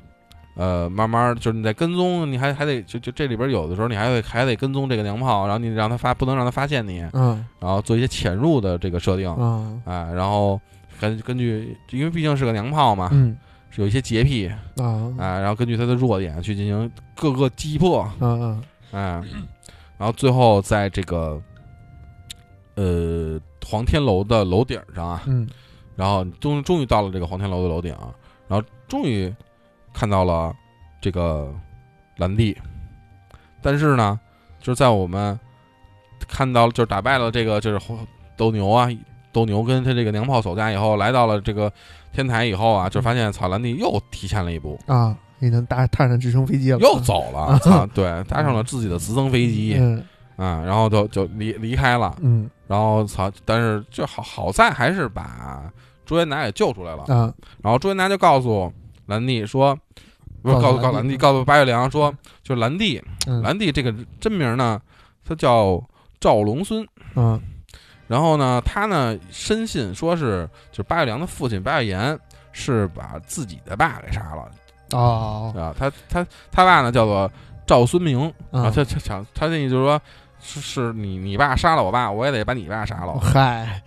呃慢慢就是你在跟踪，你还还得就就这里边有的时候你还得还得跟踪这个娘炮，然后你让他发不能让他发现你，嗯。然后做一些潜入的这个设定，嗯。哎，然后根根据因为毕竟是个娘炮嘛，嗯是有一些洁癖，啊哎，然后根据他的弱点去进行各个击破，啊嗯。哎，然后最后在这个呃黄天楼的楼顶上啊，嗯然后终终于到了这个黄天楼的楼顶啊，然后终于看到了这个兰蒂，但是呢，就是在我们看到就是打败了这个就是斗牛啊。斗牛跟他这个娘炮走家以后，来到了这个天台以后啊，就发现草兰蒂又提前了一步，啊，你能搭踏上直升飞机了？又走了，啊，对，搭上了自己的直升飞机嗯啊，然后就就离离开了，嗯。然后操，但是就好好在还是把朱元达给救出来了，嗯然后朱元达就告诉兰蒂说，不是告诉告诉兰蒂告诉兰蒂，告诉八月良说，就是兰蒂，嗯。兰蒂这个真名呢，他叫赵龙孙，嗯。然后呢，他呢深信说是就是八月良的父亲八月岩是把自己的爸给杀了。哦，啊，他他他爸呢叫做赵孙明，然后啊他他想他那意思就是说是是你你爸杀了我爸，我也得把你爸杀了，嗨，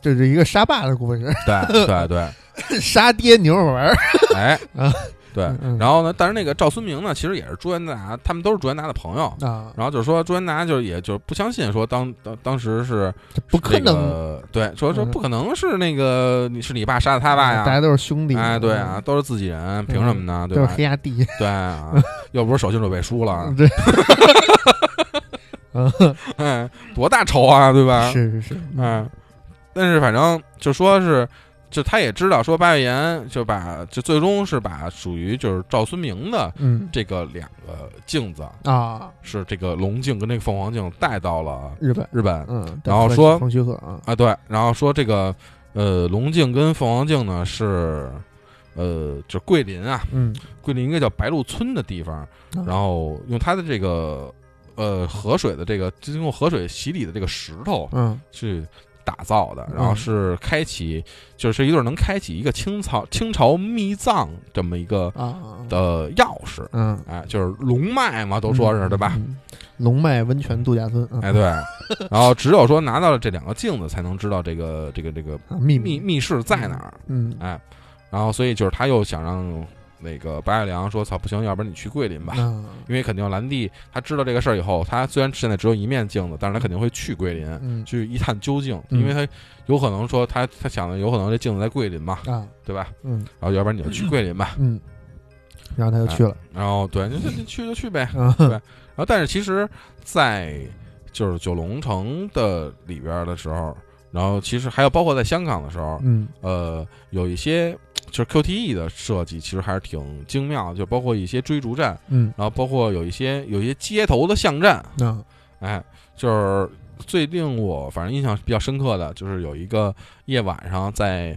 这是一个杀爸的故事，对对对，杀爹牛肉丸哎 啊，对然后呢，但是那个赵孙明呢，其实也是朱元达，他们都是朱元达的朋友。啊，然后就是说，朱元达就是也就是不相信说当当当时是不可能，这个对，说说嗯不可能是那个你是你爸杀的他爸呀，大家都是兄弟，哎对啊，，都是自己人，凭什么呢？对吧都是黑？压弟，对啊，又不是手心手背输了，对，嗯，哎，多大仇啊，对吧？是是是，嗯，但是反正就说是，就他也知道说八月岩就把就最终是把属于就是赵孙明的嗯。这个两个镜子啊，是这个龙镜跟这个凤凰镜带到了日本，日本嗯，然后说啊，啊，对，然后说这个呃龙镜跟凤凰镜呢是呃就桂林啊，嗯，桂林一个叫白鹿村的地方，啊。然后用他的这个呃河水的这个经过河水洗礼的这个石头嗯。去打造的，然后嗯是开启就是一对能开启一个清朝清朝秘藏这么一个啊，的钥匙，嗯，哎，就是龙脉嘛，都说是对吧？龙脉温泉度假村啊，哎，对，然后只有说拿到了这两个镜子，才能知道这个这个这个密。密密室在哪儿。嗯。哎，然后所以就是他又想让那个白爱良说：“操，不行，要不然你去桂林吧，啊，因为肯定兰帝他知道这个事儿以后，他虽然现在只有一面镜子，但是他肯定会去桂林。”嗯去一探究竟，嗯因为他有可能说他他想的有可能这镜子在桂林嘛，啊，对吧？嗯然后要不然你就去桂林吧，嗯，然后他就去了然后对，你你去就去呗。对，然后但是其实，在就是九龙城的里边的时候，然后其实还有包括在香港的时候，嗯呃，有一些就是 QTE 的设计，其实还是挺精妙的，就包括一些追逐战，嗯然后包括有一些有一些街头的巷战，嗯哎，就是最令我反正印象比较深刻的，就是有一个夜晚上在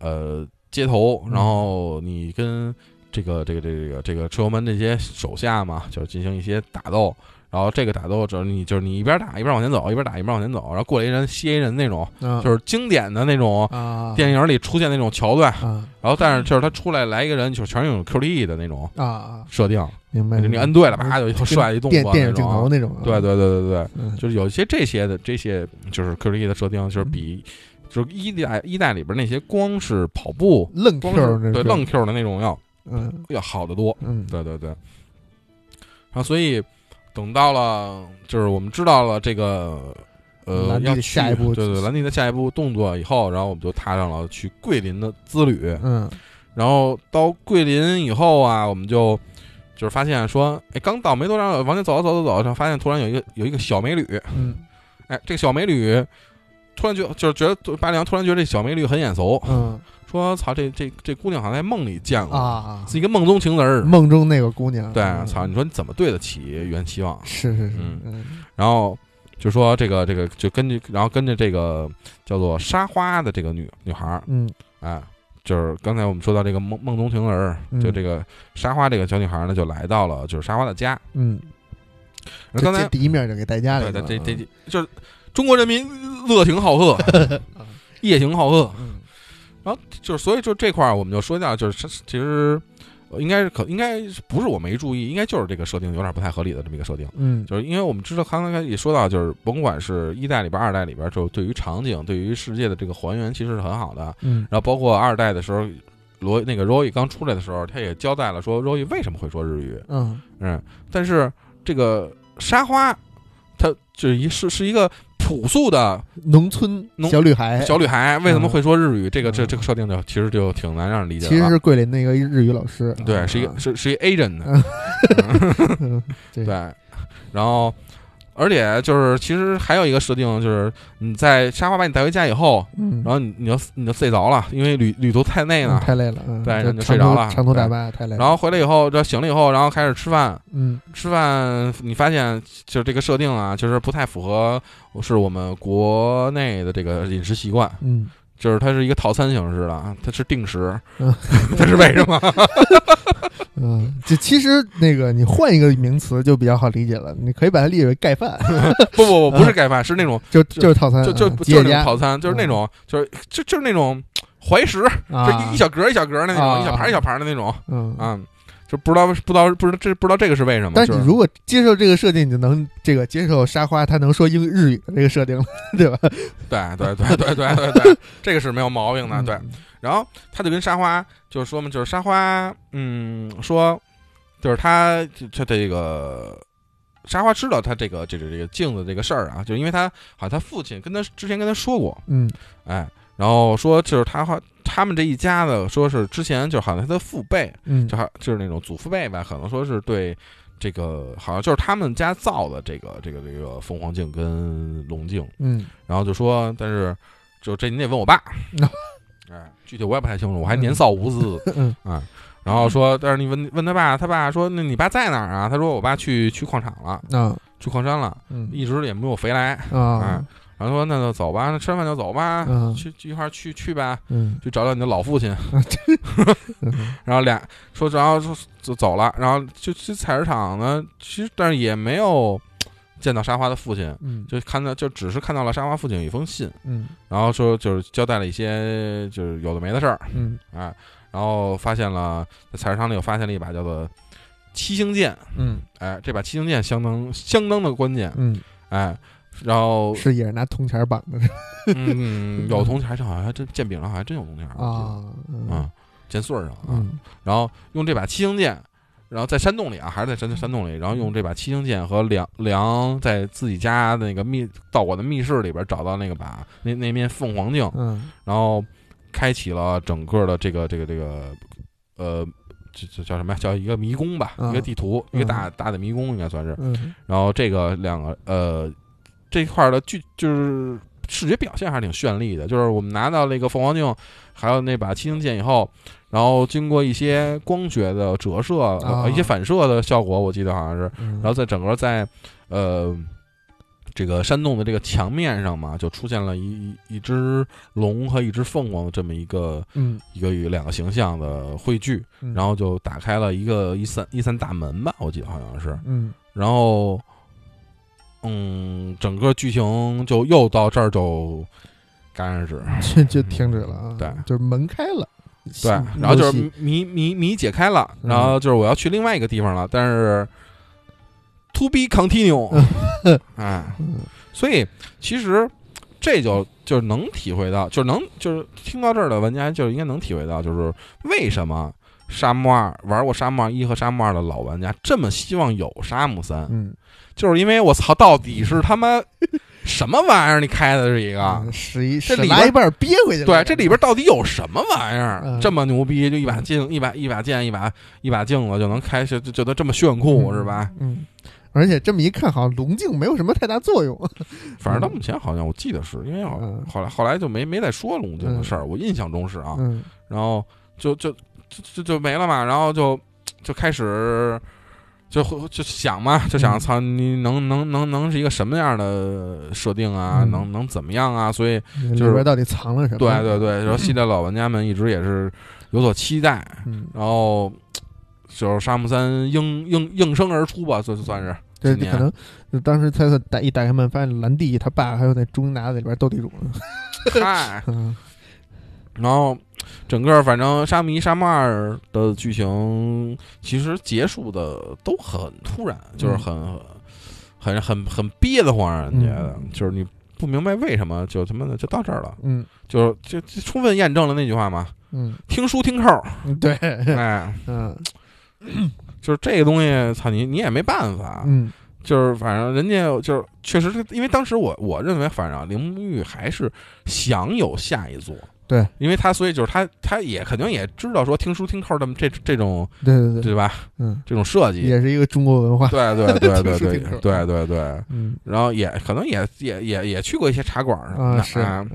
呃街头，嗯然后你跟这个这个这个这个车友们这些手下嘛，就是进行一些打斗。然后这个打斗，就是你就是你一边打一边往前走，一边打一边往前走，然后过来一人歇一人那种，啊，就是经典的那种啊。电影里出现那种桥段。啊。然后但是就是他出来来一个人，就全是那种 QTE 的那种啊啊，设定，明白，你摁对了，啪就就帅一动作电电影镜那种啊头那种。啊，对对对对对，嗯。就是有一些这些的这些就是 QTE 的设定，就是比就是一代一代里边那些光是跑步愣 Q 光是那是对愣 Q 的那种要嗯。要好得多。嗯。对对对。然后所以等到了就是我们知道了这个呃兰迪的要去下一步对对兰迪的下一步动作以后，然后我们就踏上了去桂林的之旅。嗯然后到桂林以后啊，我们就就是发现说，哎，刚到没多长，往前走走走走，发现突然有一个有一个小美女，嗯哎，这个小美女突然觉就是觉得八良突然觉得这小美女很眼熟，嗯。说操，这这这姑娘好像在梦里见过，啊，是一个梦中情人儿。梦中那个姑娘，对，嗯。操，你说你怎么对得起袁希望？是是是。嗯。嗯。然后就说这个这个就根据，然后跟着这个叫做沙花的这个女女孩儿，嗯。哎，就是刚才我们说到这个梦梦中情人就这个沙花这个小女孩呢，就来到了就是沙花的家。嗯，然后刚才第一面就给带家里对了，对这这就是中国人民乐挺好客，夜挺好客。嗯然后就是所以就这块儿我们就说一下，就是其实呃应该是可应该不是我没注意，应该就是这个设定有点不太合理的这么一个设定。嗯就是因为我们知道，刚才也说到，就是甭管是一代里边、二代里边，就对于场景、对于世界的这个还原，其实是很好的。嗯然后包括二代的时候，罗那个 Roy 刚出来的时候，他也交代了说 Roy 为什么会说日语。嗯嗯，但是这个沙花，它就是一是是一个朴素的农村小女孩，小女孩，为什么会说日语？这个这嗯。这个设定就其实就挺难让人理解的。其实是桂林那个日语老师，对，是一啊。个是是一 Asian 的，对，然后。而且就是，其实还有一个设定，就是你在沙发把你带回家以后，嗯，然后你你就你就睡着了，因为旅旅途太累了。嗯太累了，对你就睡着了长途打对败太累了，然后回来以后，这醒了以后，然后开始吃饭。嗯吃饭你发现就是这个设定啊，就是不太符合是我们国内的这个饮食习惯，嗯就是它是一个套餐形式的，它是定时嗯，它是为什么？嗯，这其实那个你换一个名词就比较好理解了，你可以把它理解为盖饭，不不不，不是盖饭，是那种 就就是套餐，就就嗯就是那种套餐，就是那种就是就就是那种怀石，就啊一一小格一小格的那种，啊一小盘一小盘的那种嗯。啊，就不知道不知道不知道这不知道这个是为什么。但是但你如果接受这个设定，你就能这个接受沙花他能说英日语的这个设定了，对吧？对对对对对对对，这个是没有毛病的。对，嗯然后他就跟沙花就是说嘛，就是沙花，嗯，说就是他他这个沙花知道他这个这个这个镜子这个事儿啊，就是因为他好像他父亲跟他之前跟他说过，嗯哎，然后说就是他好他们这一家子说是之前就好像他的父辈，嗯就好就是那种祖父辈吧，可能说是对。这个好像就是他们家造的这个这个这个凤凰镜跟龙镜，嗯然后就说，但是就这你得问我爸，哎，具体我也不太清楚，我还嗯年少无知嗯啊。然后说，但是你问问他爸，他爸说，那你爸在哪儿啊？他说我爸去去矿场了，啊去矿山了，嗯一直也没有回来。啊然后说那就走吧，那吃完饭就走吧，嗯去去一块儿去去吧，嗯去找找你的老父亲。嗯然后俩说，然后说就走了，然后就去采石场呢，其实但是也没有见到沙花的父亲，嗯。就看到就只是看到了沙花父亲有一封信。嗯。然后说就是交代了一些就是有的没的事儿嗯。啊，然后发现了在菜市场里又发现了一把叫做七星剑，嗯。哎，这把七星剑相当相当的关键，嗯，哎，然后是也是拿铜钱绑的。嗯有铜钱好像还真剑柄上好像真有铜钱儿啊记得啊，剑穗儿上啊，嗯。然后用这把七星剑。然后在山洞里啊，还是在山山洞里，然后用这把七星剑和梁梁在自己家那个密到我的密室里边找到那个把那那面凤凰镜，嗯然后开启了整个的这个这个这个呃，这这叫什么呀？叫一个迷宫吧，嗯一个地图，一个大大的迷宫应该算是。嗯然后这个两个呃这块儿的剧就是视觉表现还是挺绚丽的，就是我们拿到那个凤凰镜，还有那把七星剑以后。然后经过一些光学的折射、呃啊一些反射的效果，我记得好像是，嗯，然后在整个在呃这个山洞的这个墙面上嘛，就出现了一一一只龙和一只凤凰这么一个嗯。一个两个形象的汇聚，嗯。然后就打开了一个一扇一扇大门吧，我记得好像是，嗯。然后嗯，整个剧情就又到这儿就戛然止，就就停止了啊，对。就是门开了，对，然后就是谜谜谜解开了，嗯然后就是我要去另外一个地方了，但是 to be continue，哎。嗯。所以其实这就就是能体会到，就是能就是听到这儿的玩家就应该能体会到，就是为什么沙漠二玩过沙漠一和沙漠二的老玩家这么希望有沙漠三，嗯。就是因为我操，到底是他妈什么玩意儿？你开的是一个。十一这里边一半憋回去了，对，这里边到底有什么玩意儿？嗯这么牛逼，就一把镜、一把一把剑、一把一把镜子就能开，就就就能这么炫酷，是吧？？嗯，而且这么一看，好像龙镜没有什么太大作用。反正到目前好像我记得是因为好像后来后来就没没再说龙镜的事儿，我印象中是啊，嗯然后就就就就就没了嘛，然后就就开始就就想嘛，就想嗯操你能能能能是一个什么样的设定啊？嗯能能怎么样啊？所以里边到底藏了什么？对对对，然后 系列老玩家们一直也是有所期待，嗯，然后就是沙漠三应应应声而出吧，这就算是这今年可能就当时猜测打一打开门，发现兰蒂他爸还有那钟拿在里边斗地主呢。嗨。嗯然后整个反正《沙弥沙漠二》的剧情其实结束的都很突然，就是很很很很憋得慌，让人觉得嗯。就是你不明白为什么就他妈的就到这儿了，嗯。就是就就充分验证了那句话嘛，嗯听书听扣，嗯，对，哎，嗯。就是这个东西，操你你也没办法，嗯。就是反正人家就是确实是因为当时我我认为，反正铃木玉还是想有下一座。对，因为他所以就是他，他也肯定也知道说听书听扣这么这这种对对对，对吧？嗯，这种设计，也是一个中国文化。对对对 对对对对对，嗯。然后也可能也也也也去过一些茶馆什么啊的是嗯。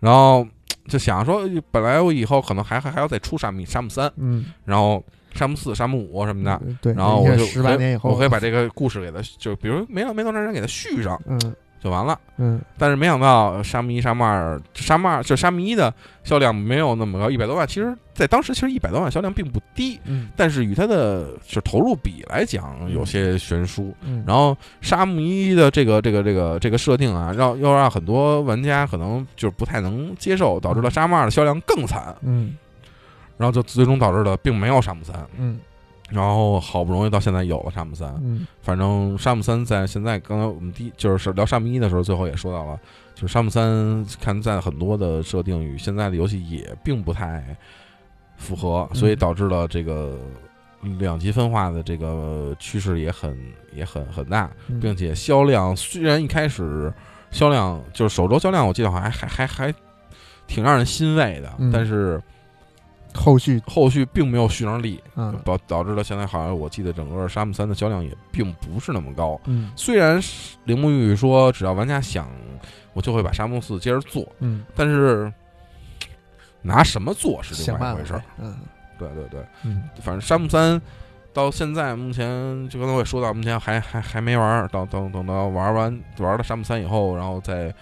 然后就想说，本来我以后可能还还还要再出沙姆沙姆三，嗯，然后山姆四、山姆五什么的，对，然后我就十八年以后，我可以把这个故事给它，就比如没有没多长时间给它续上，嗯就完了。嗯但是没想到沙漠一、沙漠二、沙漠二就沙漠一的销量没有那么高，一百多万。其实，在当时其实一百多万销量并不低，嗯但是与它的就投入比来讲有些悬殊。嗯，然后沙漠一的这个这个这个这个设定啊，让又让很多玩家可能就是不太能接受，导致了沙漠二的销量更惨，嗯然后就最终导致了并没有沙漠三。嗯然后好不容易到现在有了沙姆三，嗯。反正沙姆三在现在刚才我们第一就是聊沙姆一的时候，最后也说到了，就是沙姆三看在很多的设定与现在的游戏也并不太符合，所以嗯。导致了这个两极分化的这个趋势也很也很很大，嗯，并且销量虽然一开始销量就是首周销量，我记得好像还还还还挺让人欣慰的，嗯。但是后续后续并没有续上力，啊导导致了现在好像我记得整个沙漠三的销量也并不是那么高。嗯。虽然是铃木玉说只要玩家想，我就会把沙漠四接着做，嗯，但是拿什么做是另外一回事儿。嗯。对对对，嗯。反正沙漠三到现在目前就刚才我也说到，目前还还还没玩儿，等等等到玩完玩了沙漠三以后，然后再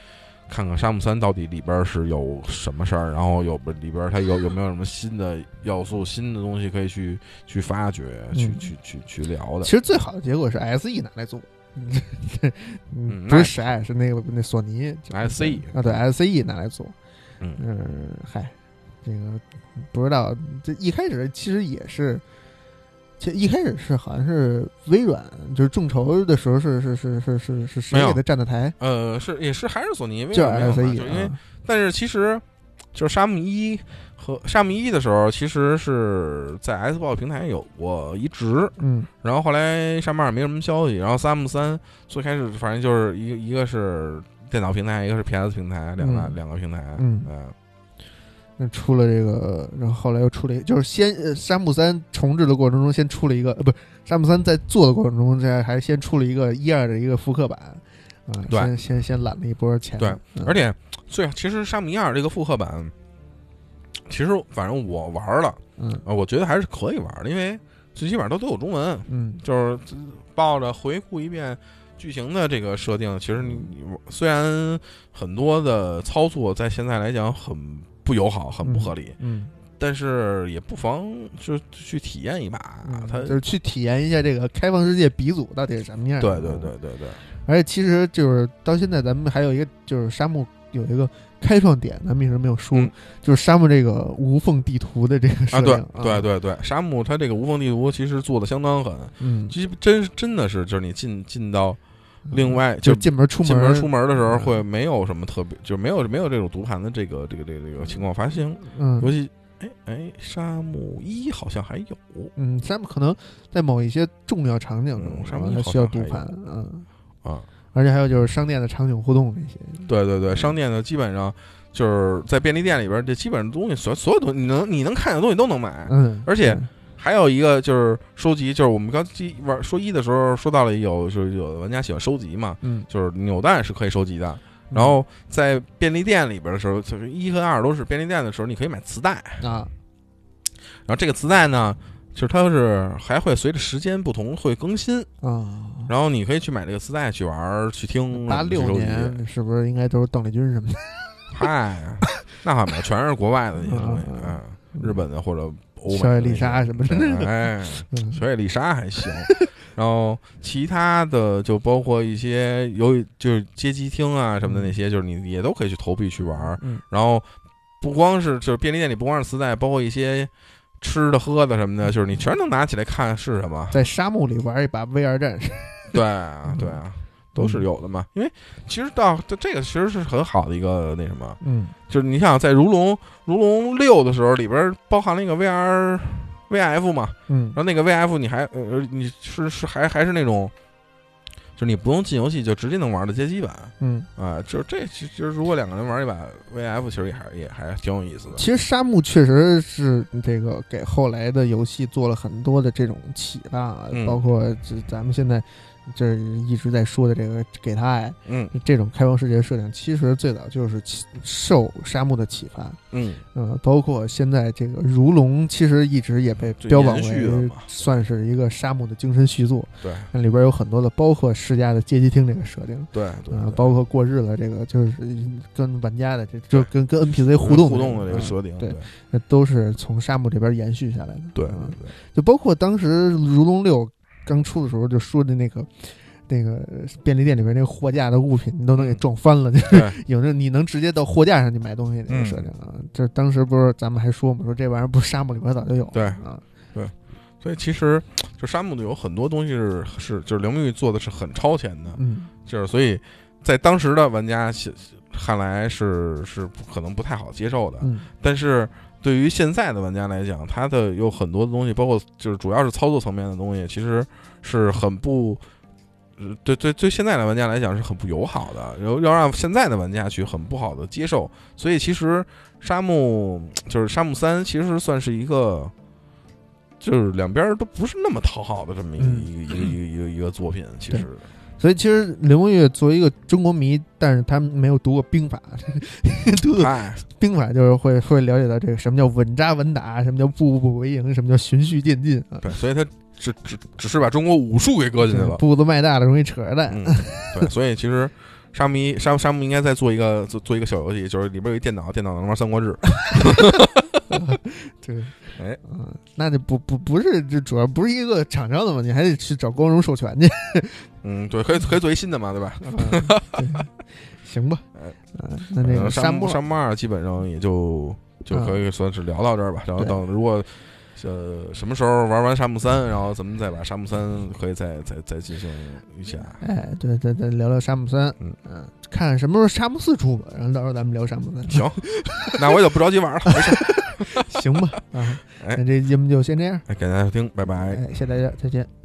看看沙漠三到底里边是有什么事儿，然后有不里边它有有没有什么新的要素、新的东西可以去去发掘、去嗯。去去去聊的。其。实最好的结果是 S E 拿来做，嗯，嗯不是史爱，是那个那索尼。SE 啊，对 S E 拿来做，嗯。嗯，嗨，这个不知道，这一开始其实也是，其实一开始是好像是微软，就是众筹的时候是是是是是是谁给他站的台？呃，是也是还是索尼，为就是什么没有 S 嘛 E，因为啊但是其实就是沙漠一和沙漠一的时候，其实是在 Xbox 平台有过移植，嗯然后后来沙漠二没什么消息，然后沙漠三最开始反正就是一个一个是电脑平台，一个是 PS 平台，两个、嗯两个平台，嗯呃那出了这个，然后后来又出了一个，就是先呃沙姆三重置的过程中，先出了一个，呃，不是沙姆三在做的过程中，这还先出了一个一二的一个复刻版，啊，对先先先揽了一波钱，对嗯而且最其实沙姆一二这个复刻版，其实反正我玩了，嗯呃，我觉得还是可以玩的，因为最起码都都有中文，嗯就是抱着回顾一遍剧情的这个设定，其实你你虽然很多的操作在现在来讲很不友好、很不合理，嗯，但是也不妨就去体验一把。嗯它就是去体验一下这个开放世界鼻祖到底是什么样。对对对，对对，而且其实就是到现在咱们还有一个就是沙漠有一个开创点，咱们一直没有说，嗯。就是沙漠这个无缝地图的这个设啊，对对，对对，沙漠它这个无缝地图其实做的相当狠，嗯，其实真真的是就是你进进到另外就就进门出门进门出门的时候嗯。会没有什么特别，就是没有没有这种读盘的这个这个这个这个情况发生，嗯。尤其哎哎，沙漠一好像还有。嗯，沙漠可能在某一些重要场景中嗯，沙漠一需要读盘，嗯，啊，而且还有就是商店的场景互动那些，对对对，商店的基本上就是在便利店里边，这基本上东西所所有东西你能你能看见的东西都能买。嗯，而且嗯还有一个就是收集，就是我们刚记玩说一的时候说到了有就是有的玩家喜欢收集嘛，嗯，就是扭蛋是可以收集的。然后在便利店里边的时候，就是一和二都是便利店的时候，你可以买磁带。啊，然后这个磁带呢，就是它是还会随着时间不同会更新，啊，然后你可以去买这个磁带去玩去听。八六年是不是应该都是邓丽君什么的？嗨，那还没，全是国外的那些东西，嗯嗯，日本的或者小野丽莎什么的 哎，嗯。小野丽莎还行。然后其他的就包括一些有就是街机厅啊什么的那些，就是你也都可以去投币去玩然后不光是就是便利店里不光是磁带，包括一些吃的喝的什么的，就是你全能拿起来看是什么。在沙漠里玩一把 VR 战士，对啊，对啊，都是有的嘛。因为其实到这个其实是很好的一个那什么，嗯。就是你想在如龙如龙六的时候，里边包含了一个 VR VF 嘛，嗯。然后那个 VF 你还呃你是是还还是那种，就是你不用进游戏就直接能玩的街机版嗯，啊，就是这其实如果两个人玩一把 VF，其实也还也还挺有意思的。其实沙漠确实是这个给后来的游戏做了很多的这种启发，嗯。包括这咱们现在这一直在说的这个给他爱嗯这种开放世界设定，其实最早就是启受沙漠的启发。嗯，呃，包括现在这个《如龙》，其实一直也被标榜为算是一个沙漠的精神续作。对那里边有很多的，包括世家的街机厅这个设定，对对啊、对包括过日子这个，就是跟玩家的这就跟跟 NPC 互动互动的这个嗯设定，对对那都是从沙漠这边延续下来的。对嗯对就包括当时《如龙六》刚出的时候，就说的那个。那个便利店里边那个货架的物品，你都能给撞翻了，就是对，有的你能直接到货架上去买东西那个设定啊。这当时不是咱们还说嘛，说这玩意儿不是沙漠里边早就有对啊，对所以其实就沙漠里有很多东西是是就是刘明玉做的是很超前的，嗯就是所以在当时的玩家看看来是是不可能不太好接受的，嗯。但是对于现在的玩家来讲，他的有很多的东西，包括就是主要是操作层面的东西，其实是很不。呃对对对，现在的玩家来讲是很不友好的，然后要让现在的玩家去很不好的接受，所以其实沙漠就是沙漠三，其实算是一个，就是两边都不是那么讨好的这么一个、嗯。一个一个一个一个一个作品，其实所以其实刘梦月作为一个中国迷，但是他没有读过兵法，读兵法就是会会了解到这个什么叫稳扎稳打，什么叫步步为营，什么叫循序渐进啊。对，所以他只只只是把中国武术给搁进去了，步子迈大了容易扯着蛋。嗯，对，所以其实沙漠一沙沙漠应该再做一个做做一个小游戏，就是里边有一电脑，电脑能玩《三国志》。对，哎，嗯，那就不不不是，这主要不是一个厂商的问题，还得去找光荣授权去。嗯，对，可以可以做一新的嘛，对吧？嗯对行吧，那那个呃沙沙漠沙漠二基本上也就就可以算是聊到这儿吧。然后等如果呃什么时候玩完沙漠三，然后咱们再把沙漠三可以再再再进行一下。哎，对再再，聊聊沙漠三，嗯嗯，看看什么时候沙漠四出吧，然后到时候咱们聊沙漠三，行，那我也就不着急玩了，没事。行吧，啊，哎那这节目就先这样，哎，感谢大家收听，拜拜。哎，谢谢大家，再见。